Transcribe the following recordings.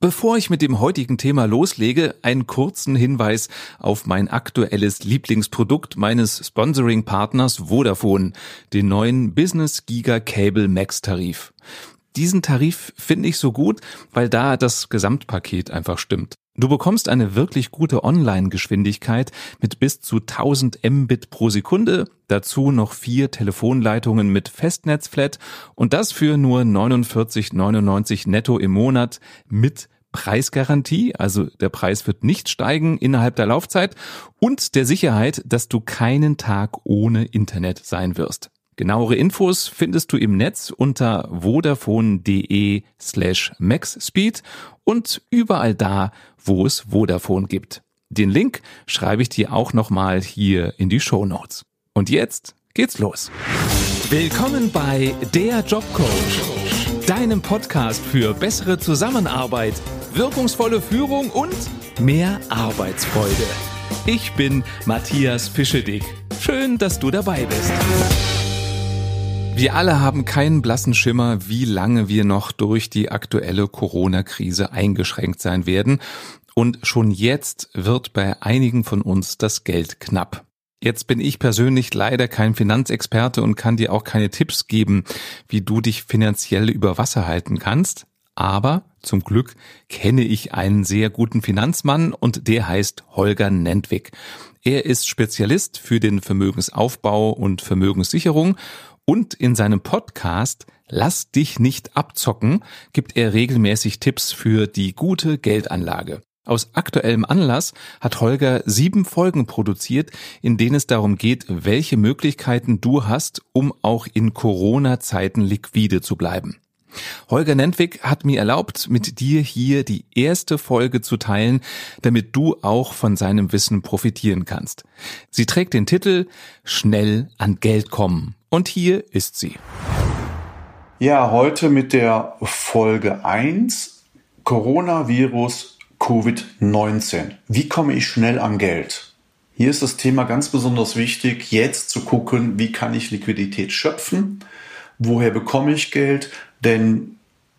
Bevor ich mit dem heutigen Thema loslege, einen kurzen Hinweis auf mein aktuelles Lieblingsprodukt meines Sponsoring-Partners Vodafone, den neuen Business Giga Cable Max Tarif. Diesen Tarif finde ich so gut, weil da das Gesamtpaket einfach stimmt. Du bekommst eine wirklich gute Online-Geschwindigkeit mit bis zu 1000 Mbit pro Sekunde, dazu noch vier Telefonleitungen mit Festnetzflat und das für nur 49,99 netto im Monat mit Preisgarantie, also der Preis wird nicht steigen innerhalb der Laufzeit und der Sicherheit, dass du keinen Tag ohne Internet sein wirst. Genauere Infos findest du im Netz unter vodafone.de slash maxspeed und überall da, wo es Vodafone gibt. Den Link schreibe ich dir auch nochmal hier in die Show Notes. Und jetzt geht's los. Willkommen bei Der Jobcoach, deinem Podcast für bessere Zusammenarbeit, wirkungsvolle Führung und mehr Arbeitsfreude. Ich bin Matthias Fischedick. Schön, dass du dabei bist. Wir alle haben keinen blassen Schimmer, wie lange wir noch durch die aktuelle Corona-Krise eingeschränkt sein werden. Und schon jetzt wird bei einigen von uns das Geld knapp. Jetzt bin ich persönlich leider kein Finanzexperte und kann dir auch keine Tipps geben, wie du dich finanziell über Wasser halten kannst. Aber zum Glück kenne ich einen sehr guten Finanzmann und der heißt Holger Nentwig. Er ist Spezialist für den Vermögensaufbau und Vermögenssicherung und in seinem Podcast Lass dich nicht abzocken gibt er regelmäßig Tipps für die gute Geldanlage. Aus aktuellem Anlass hat Holger sieben Folgen produziert, in denen es darum geht, welche Möglichkeiten du hast, um auch in Corona-Zeiten liquide zu bleiben. Holger Nentwig hat mir erlaubt, mit dir hier die erste Folge zu teilen, damit du auch von seinem Wissen profitieren kannst. Sie trägt den Titel Schnell an Geld kommen. Und hier ist sie. Ja, heute mit der Folge 1 Coronavirus Covid-19. Wie komme ich schnell an Geld? Hier ist das Thema ganz besonders wichtig, jetzt zu gucken, wie kann ich Liquidität schöpfen? Woher bekomme ich Geld? Denn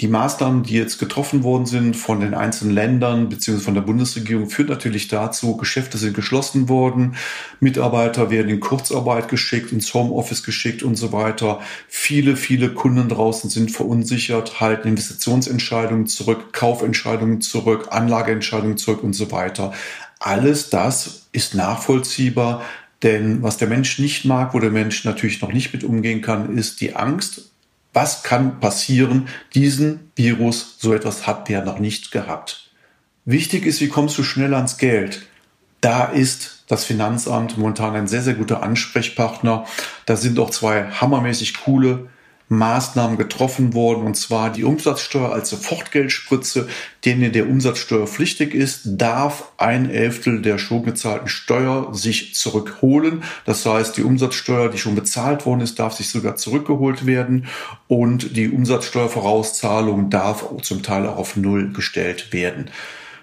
die Maßnahmen, die jetzt getroffen worden sind von den einzelnen Ländern bzw. von der Bundesregierung, führt natürlich dazu, Geschäfte sind geschlossen worden, Mitarbeiter werden in Kurzarbeit geschickt, ins Homeoffice geschickt und so weiter. Viele, viele Kunden draußen sind verunsichert, halten Investitionsentscheidungen zurück, Kaufentscheidungen zurück, Anlageentscheidungen zurück und so weiter. Alles das ist nachvollziehbar, denn was der Mensch nicht mag, wo der Mensch natürlich noch nicht mit umgehen kann, ist die Angst was kann passieren? Diesen Virus, so etwas hat der noch nicht gehabt. Wichtig ist, wie kommst du schnell ans Geld? Da ist das Finanzamt momentan ein sehr, sehr guter Ansprechpartner. Da sind auch zwei hammermäßig coole Maßnahmen getroffen worden, und zwar die Umsatzsteuer als Sofortgeldspritze, denen der umsatzsteuerpflichtig ist, darf ein Elftel der schon gezahlten Steuer sich zurückholen. Das heißt, die Umsatzsteuer, die schon bezahlt worden ist, darf sich sogar zurückgeholt werden und die Umsatzsteuervorauszahlung darf zum Teil auch auf Null gestellt werden.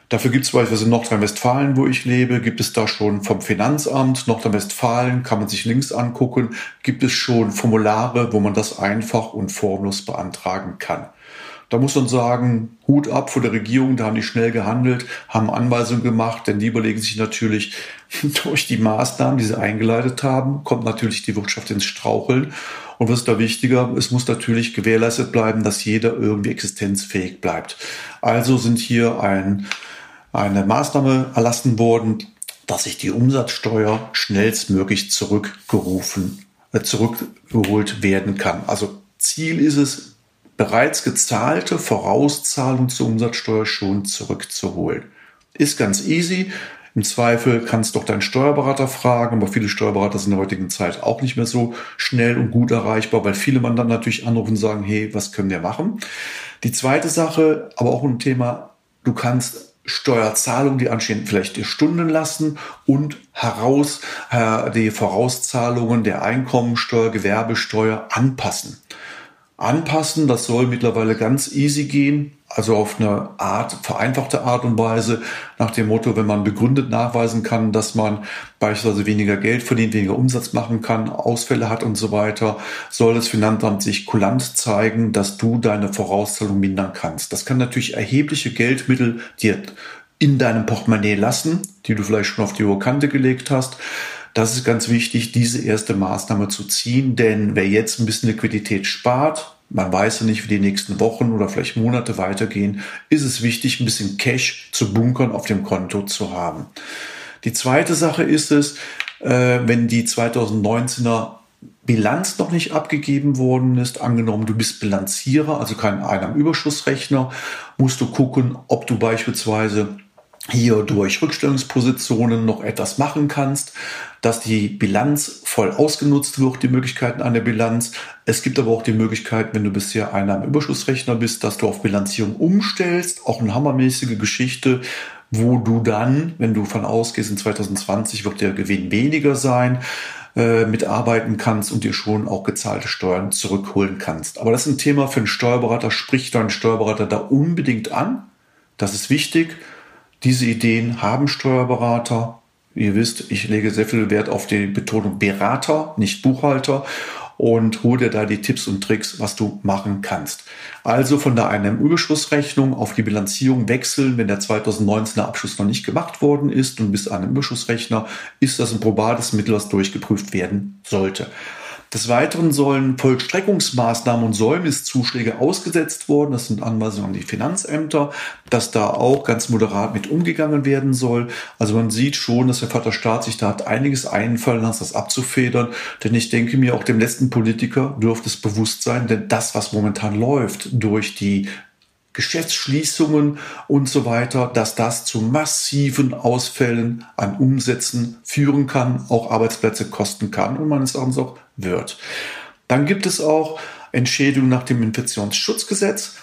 Dafür gibt es beispielsweise in Nordrhein-Westfalen, wo ich lebe, gibt es da schon vom Finanzamt Nordrhein-Westfalen, kann man sich links angucken, gibt es schon Formulare, wo man das einfach und formlos beantragen kann. Da muss man sagen, Hut ab vor der Regierung, da haben die schnell gehandelt, haben Anweisungen gemacht, denn die überlegen sich natürlich, durch die Maßnahmen, die sie eingeleitet haben, kommt natürlich die Wirtschaft ins Straucheln. Und was ist da wichtiger? Es muss natürlich gewährleistet bleiben, dass jeder irgendwie existenzfähig bleibt. Also sind hier ein eine Maßnahme erlassen worden, dass sich die Umsatzsteuer schnellstmöglich zurückgerufen, äh, zurückgeholt werden kann. Also Ziel ist es, bereits gezahlte Vorauszahlung zur Umsatzsteuer schon zurückzuholen. Ist ganz easy. Im Zweifel kannst du doch deinen Steuerberater fragen, aber viele Steuerberater sind in der heutigen Zeit auch nicht mehr so schnell und gut erreichbar, weil viele man dann natürlich anrufen und sagen, hey, was können wir machen? Die zweite Sache, aber auch ein Thema, du kannst Steuerzahlungen, die anstehen, vielleicht Stunden lassen und heraus äh, die Vorauszahlungen der Einkommensteuer, Gewerbesteuer anpassen. Anpassen, das soll mittlerweile ganz easy gehen. also auf eine Art, vereinfachte Art und Weise, nach dem Motto, wenn man begründet nachweisen kann, dass man beispielsweise weniger Geld verdient, weniger Umsatz machen kann, Ausfälle hat und so weiter, soll das Finanzamt sich kulant zeigen, dass du deine Vorauszahlung mindern kannst. Das kann natürlich erhebliche Geldmittel dir in deinem Portemonnaie lassen, die du vielleicht schon auf die hohe Kante gelegt hast. Das ist ganz wichtig, diese erste Maßnahme zu ziehen, denn wer jetzt ein bisschen Liquidität spart, man weiß ja nicht, wie die nächsten Wochen oder vielleicht Monate weitergehen, ist es wichtig, ein bisschen Cash zu bunkern auf dem Konto zu haben. Die zweite Sache ist es, äh, wenn die 2019er Bilanz noch nicht abgegeben worden ist, angenommen du bist Bilanzierer, also kein Einnahmenüberschussrechner, musst du gucken, ob du beispielsweise hier durch Rückstellungspositionen noch etwas machen kannst, dass die Bilanz voll ausgenutzt wird, die Möglichkeiten einer Bilanz. Es gibt aber auch die Möglichkeit, wenn du bisher einer Überschussrechner bist, dass du auf Bilanzierung umstellst. Auch eine hammermäßige Geschichte, wo du dann, wenn du von ausgehst, in 2020 wird der Gewinn weniger sein, äh, mitarbeiten kannst und dir schon auch gezahlte Steuern zurückholen kannst. Aber das ist ein Thema für einen Steuerberater. Sprich deinen Steuerberater da unbedingt an. Das ist wichtig. Diese Ideen haben Steuerberater. Ihr wisst, ich lege sehr viel Wert auf die Betonung Berater, nicht Buchhalter und hol dir da die Tipps und Tricks, was du machen kannst. Also von der einem Überschussrechnung auf die Bilanzierung wechseln, wenn der 2019er Abschluss noch nicht gemacht worden ist und bis an einem Überschussrechner, ist das ein probates Mittel, was durchgeprüft werden sollte. Des Weiteren sollen Vollstreckungsmaßnahmen und Säumniszuschläge ausgesetzt worden. Das sind Anweisungen an die Finanzämter, dass da auch ganz moderat mit umgegangen werden soll. Also man sieht schon, dass der Vaterstaat sich da hat einiges einfallen lassen, das abzufedern. Denn ich denke mir, auch dem letzten Politiker dürfte es bewusst sein, denn das, was momentan läuft durch die Geschäftsschließungen und so weiter, dass das zu massiven Ausfällen an Umsätzen führen kann, auch Arbeitsplätze kosten kann und meines Erachtens auch wird. Dann gibt es auch Entschädigung nach dem Infektionsschutzgesetz.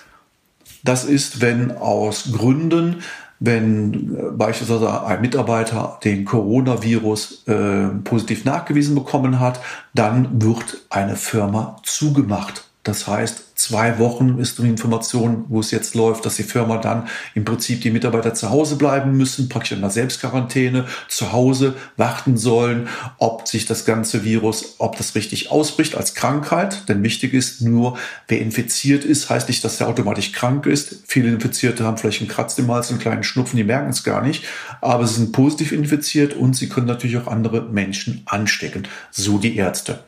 Das ist, wenn aus Gründen, wenn äh, beispielsweise ein Mitarbeiter den Coronavirus äh, positiv nachgewiesen bekommen hat, dann wird eine Firma zugemacht. Das heißt, zwei Wochen ist die Information, wo es jetzt läuft, dass die Firma dann im Prinzip die Mitarbeiter zu Hause bleiben müssen, praktisch in der Selbstquarantäne zu Hause warten sollen, ob sich das ganze Virus, ob das richtig ausbricht als Krankheit. Denn wichtig ist nur, wer infiziert ist, heißt nicht, dass er automatisch krank ist. Viele Infizierte haben vielleicht einen Kratz im Hals, einen kleinen Schnupfen, die merken es gar nicht. Aber sie sind positiv infiziert und sie können natürlich auch andere Menschen anstecken. So die Ärzte.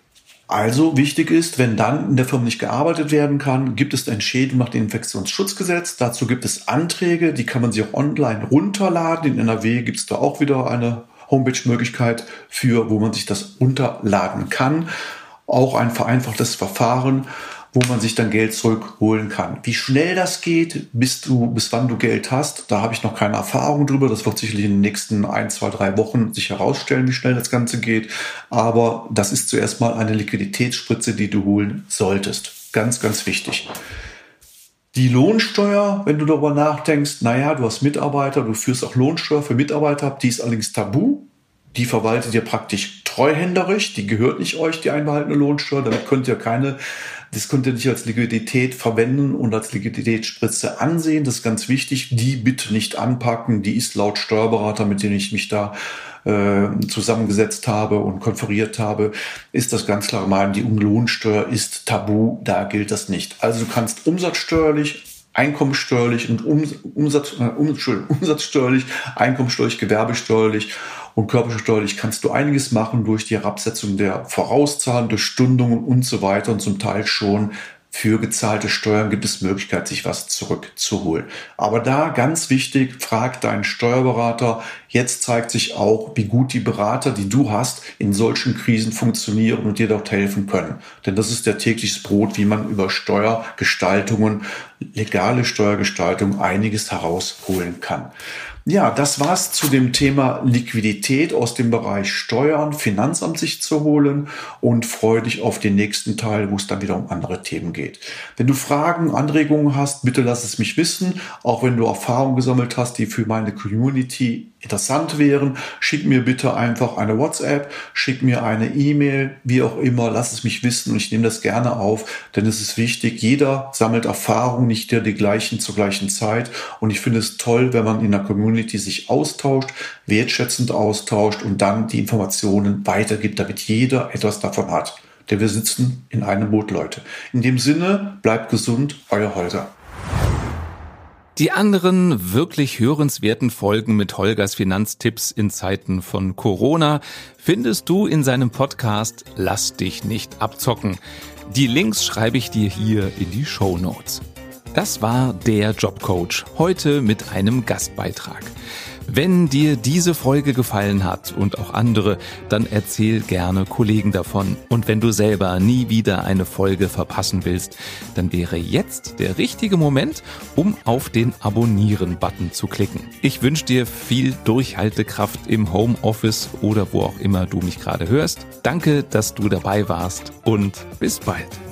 Also wichtig ist, wenn dann in der Firma nicht gearbeitet werden kann, gibt es Entschädigung nach dem Infektionsschutzgesetz. Dazu gibt es Anträge, die kann man sich auch online runterladen. In NRW gibt es da auch wieder eine Homepage-Möglichkeit für, wo man sich das runterladen kann. Auch ein vereinfachtes Verfahren wo man sich dann Geld zurückholen kann. Wie schnell das geht, bis du, bis wann du Geld hast, da habe ich noch keine Erfahrung drüber. Das wird sicherlich in den nächsten ein, zwei, drei Wochen sich herausstellen, wie schnell das Ganze geht. Aber das ist zuerst mal eine Liquiditätsspritze, die du holen solltest. Ganz, ganz wichtig. Die Lohnsteuer, wenn du darüber nachdenkst, naja, du hast Mitarbeiter, du führst auch Lohnsteuer für Mitarbeiter, die ist allerdings tabu. Die verwaltet ihr praktisch treuhänderisch, die gehört nicht euch, die einbehaltene Lohnsteuer. Damit könnt ihr keine das könnt ihr nicht als Liquidität verwenden und als Liquiditätsspritze ansehen. Das ist ganz wichtig. Die bitte nicht anpacken. Die ist laut Steuerberater, mit denen ich mich da äh, zusammengesetzt habe und konferiert habe, ist das ganz klar gemein. Die Lohnsteuer ist tabu. Da gilt das nicht. Also du kannst umsatzsteuerlich einkommensteuerlich und um, Umsatz, äh, um, umsatzsteuerlich, einkommensteuerlich, gewerbesteuerlich und körpersteuerlich kannst du einiges machen durch die Herabsetzung der Vorauszahlen, durch Stundungen und so weiter und zum Teil schon für gezahlte Steuern gibt es Möglichkeit, sich was zurückzuholen. Aber da ganz wichtig, frag deinen Steuerberater. Jetzt zeigt sich auch, wie gut die Berater, die du hast, in solchen Krisen funktionieren und dir dort helfen können. Denn das ist der tägliches Brot, wie man über Steuergestaltungen, legale Steuergestaltung einiges herausholen kann. Ja, das war's zu dem Thema Liquidität aus dem Bereich Steuern, Finanzamt sich zu holen und freue dich auf den nächsten Teil, wo es dann wieder um andere Themen geht. Wenn du Fragen, Anregungen hast, bitte lass es mich wissen. Auch wenn du Erfahrungen gesammelt hast, die für meine Community interessant wären, schick mir bitte einfach eine WhatsApp, schick mir eine E-Mail, wie auch immer, lass es mich wissen und ich nehme das gerne auf, denn es ist wichtig. Jeder sammelt Erfahrungen nicht der die gleichen zur gleichen Zeit. Und ich finde es toll, wenn man in der Community sich austauscht, wertschätzend austauscht und dann die Informationen weitergibt, damit jeder etwas davon hat. Denn wir sitzen in einem Boot, Leute. In dem Sinne, bleibt gesund, euer Holger. Die anderen wirklich hörenswerten Folgen mit Holgers Finanztipps in Zeiten von Corona findest du in seinem Podcast Lass dich nicht abzocken. Die Links schreibe ich dir hier in die Show Notes. Das war der Jobcoach, heute mit einem Gastbeitrag. Wenn dir diese Folge gefallen hat und auch andere, dann erzähl gerne Kollegen davon. Und wenn du selber nie wieder eine Folge verpassen willst, dann wäre jetzt der richtige Moment, um auf den Abonnieren-Button zu klicken. Ich wünsche dir viel Durchhaltekraft im Homeoffice oder wo auch immer du mich gerade hörst. Danke, dass du dabei warst und bis bald.